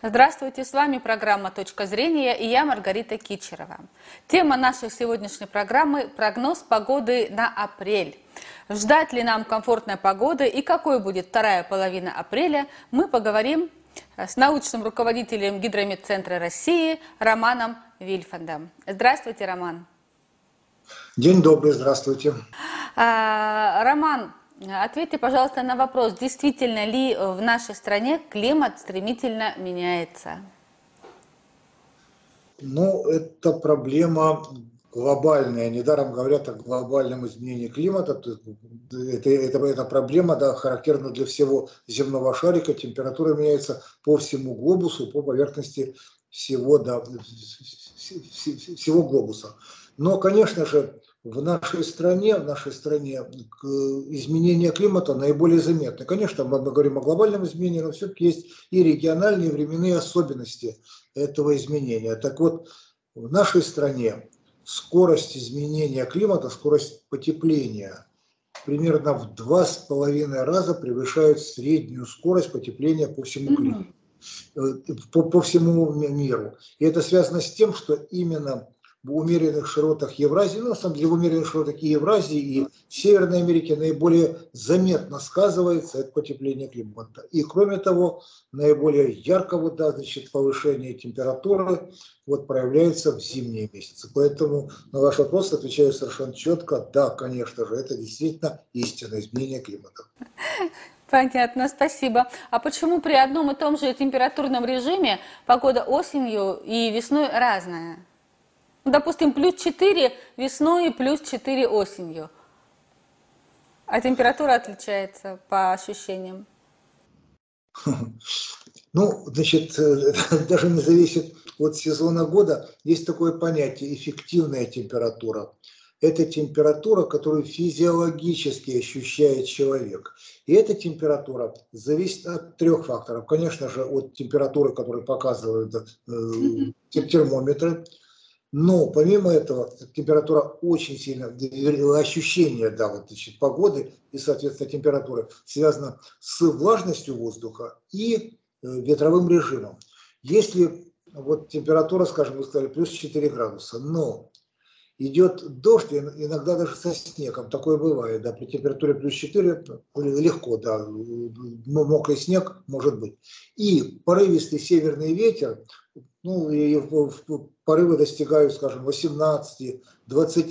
Здравствуйте, с вами программа «Точка зрения» и я Маргарита Кичерова. Тема нашей сегодняшней программы – прогноз погоды на апрель. Ждать ли нам комфортной погоды и какой будет вторая половина апреля, мы поговорим с научным руководителем Гидрометцентра России Романом Вильфандом. Здравствуйте, Роман. День добрый, здравствуйте. А, Роман, Ответьте, пожалуйста, на вопрос, действительно ли в нашей стране климат стремительно меняется? Ну, это проблема глобальная. Недаром говорят о глобальном изменении климата. Это, это, это проблема да, характерна для всего земного шарика. Температура меняется по всему глобусу, по поверхности всего, да, всего глобуса. Но, конечно же, в нашей стране, в нашей стране изменение климата наиболее заметны. Конечно, мы говорим о глобальном изменении, но все-таки есть и региональные временные особенности этого изменения. Так вот, в нашей стране скорость изменения климата, скорость потепления примерно в два с половиной раза превышает среднюю скорость потепления по всему климату, э, по, по всему миру. И это связано с тем, что именно в умеренных широтах Евразии, ну, на самом деле в умеренных широтах и Евразии, и Северной Америки наиболее заметно сказывается это потепление климата. И кроме того, наиболее ярко вот, да, значит, повышение температуры вот, проявляется в зимние месяцы. Поэтому на ваш вопрос отвечаю совершенно четко, да, конечно же, это действительно истинное изменение климата. Понятно, спасибо. А почему при одном и том же температурном режиме погода осенью и весной разная? Ну, допустим, плюс 4 весной и плюс 4 осенью. А температура отличается по ощущениям? Ну, значит, э, даже не зависит от сезона года. Есть такое понятие – эффективная температура. Это температура, которую физиологически ощущает человек. И эта температура зависит от трех факторов. Конечно же, от температуры, которую показывают э, термометры, но помимо этого температура очень сильно, ощущение да, вот, значит, погоды и, соответственно, температуры связано с влажностью воздуха и э, ветровым режимом. Если вот температура, скажем, вы сказали, плюс 4 градуса, но идет дождь, иногда даже со снегом, такое бывает, да, при температуре плюс 4 легко, да, мокрый снег может быть. И порывистый северный ветер, ну, и порывы достигают, скажем, 18-20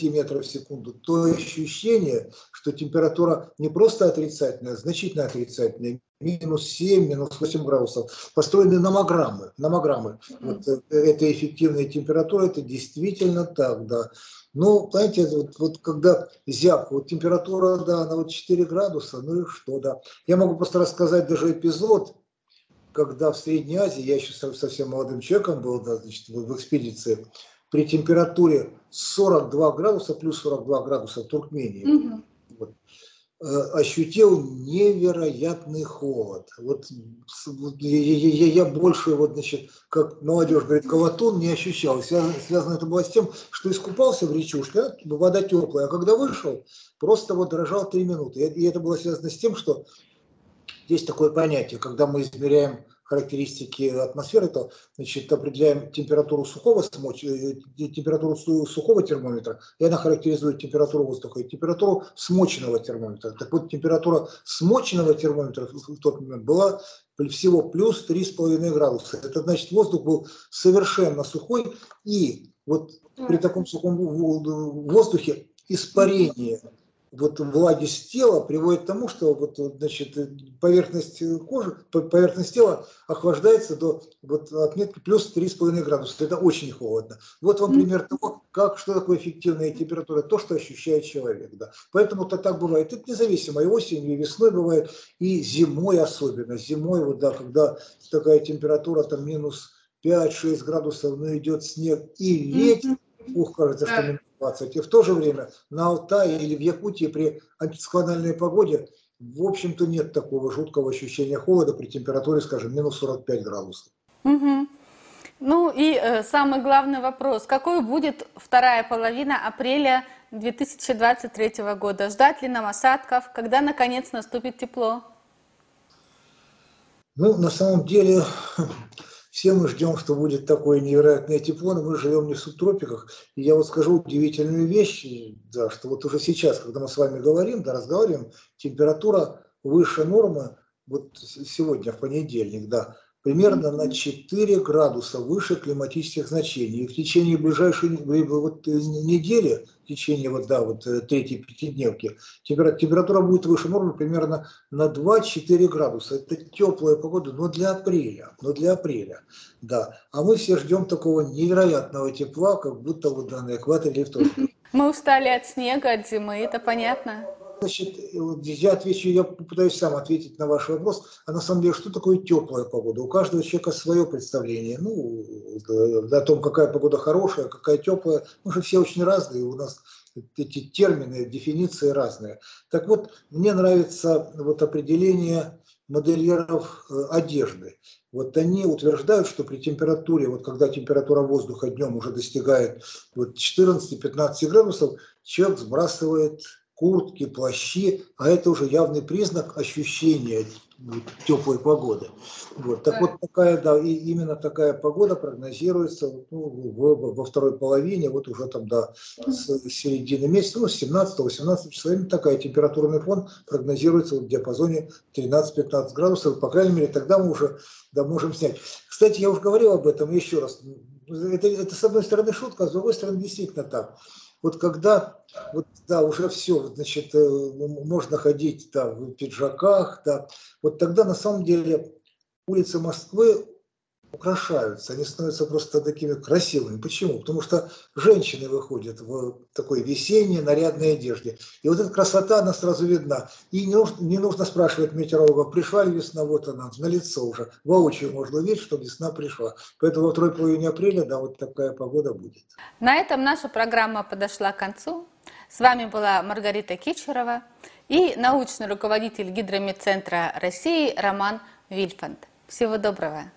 метров в секунду, то ощущение, что температура не просто отрицательная, а значительно отрицательная, минус 7, минус 8 градусов, построены номограммы. номограммы. Вот, э, это эффективная температура, это действительно так, да. Ну, знаете, вот, вот когда зяб, вот температура, да, она вот 4 градуса, ну и что, да. Я могу просто рассказать даже эпизод, когда в Средней Азии, я еще совсем молодым человеком был, да, значит, в экспедиции, при температуре 42 градуса, плюс 42 градуса в Туркмении, угу. вот, э, ощутил невероятный холод. Вот я, я, я больше, вот, значит, как молодежь говорит, колотун не ощущал. Связано, связано это было с тем, что искупался в речушке, вода теплая, а когда вышел, просто вот дрожал три минуты. И это было связано с тем, что есть такое понятие, когда мы измеряем характеристики атмосферы, то значит, определяем температуру сухого смоч, э, температуру сухого термометра, и она характеризует температуру воздуха, и температуру смоченного термометра. Так вот, температура смоченного термометра в тот момент была всего плюс 3,5 градуса. Это значит, воздух был совершенно сухой, и вот при таком сухом воздухе испарение вот влаги с тела приводит к тому, что вот, значит, поверхность кожи, поверхность тела охлаждается до вот, отметки плюс 3,5 градуса. Это очень холодно. Вот вам пример того, как, что такое эффективная температура, то, что ощущает человек. Да. Поэтому это так бывает. Это независимо, и осенью, и весной бывает, и зимой особенно. Зимой, вот, да, когда такая температура там минус 5-6 градусов, но идет снег и ветер, ух, кажется, что 20. И в то же время на Алтае или в Якутии при антициклональной погоде в общем-то нет такого жуткого ощущения холода при температуре, скажем, минус 45 градусов. Угу. Ну и э, самый главный вопрос. Какой будет вторая половина апреля 2023 года? Ждать ли нам осадков? Когда, наконец, наступит тепло? Ну, на самом деле, все мы ждем, что будет такое невероятное тепло, но мы живем не в субтропиках. И я вот скажу удивительную вещь, да, что вот уже сейчас, когда мы с вами говорим, да, разговариваем, температура выше нормы, вот сегодня, в понедельник, да, примерно на 4 градуса выше климатических значений. И в течение ближайшей вот, недели, в течение вот, да, вот, э, третьей пятидневки, температура будет выше нормы примерно на 2-4 градуса. Это теплая погода, но для апреля. Но для апреля, да. А мы все ждем такого невероятного тепла, как будто вот на экваторе или в тропиках. Мы устали от снега, от зимы, это понятно. Значит, я отвечу, я попытаюсь сам ответить на ваш вопрос. А на самом деле, что такое теплая погода? У каждого человека свое представление. Ну, о том, какая погода хорошая, какая теплая. Мы же все очень разные, у нас эти термины, дефиниции разные. Так вот, мне нравится вот определение модельеров э, одежды. Вот они утверждают, что при температуре, вот когда температура воздуха днем уже достигает вот 14-15 градусов, человек сбрасывает куртки, плащи, а это уже явный признак ощущения теплой погоды. Вот. Так вот, такая, да, и именно такая погода прогнозируется ну, в, во второй половине, вот уже там до с середины месяца, ну, с 17-18 числа, именно такая температурный фон прогнозируется в диапазоне 13-15 градусов, по крайней мере, тогда мы уже да, можем снять. Кстати, я уже говорил об этом еще раз. Это, это с одной стороны шутка, а с другой стороны действительно так вот когда вот, да, уже все, значит, э, можно ходить да, в пиджаках, да, вот тогда на самом деле улицы Москвы украшаются, они становятся просто такими красивыми. Почему? Потому что женщины выходят в такой весенней нарядной одежде. И вот эта красота, она сразу видна. И не нужно, не нужно спрашивать метеорологов, пришла ли весна, вот она, на лицо уже. Воочию можно увидеть, что весна пришла. Поэтому во второй половине апреля, да, вот такая погода будет. На этом наша программа подошла к концу. С вами была Маргарита Кичерова и научный руководитель Гидромедцентра России Роман Вильфанд. Всего доброго!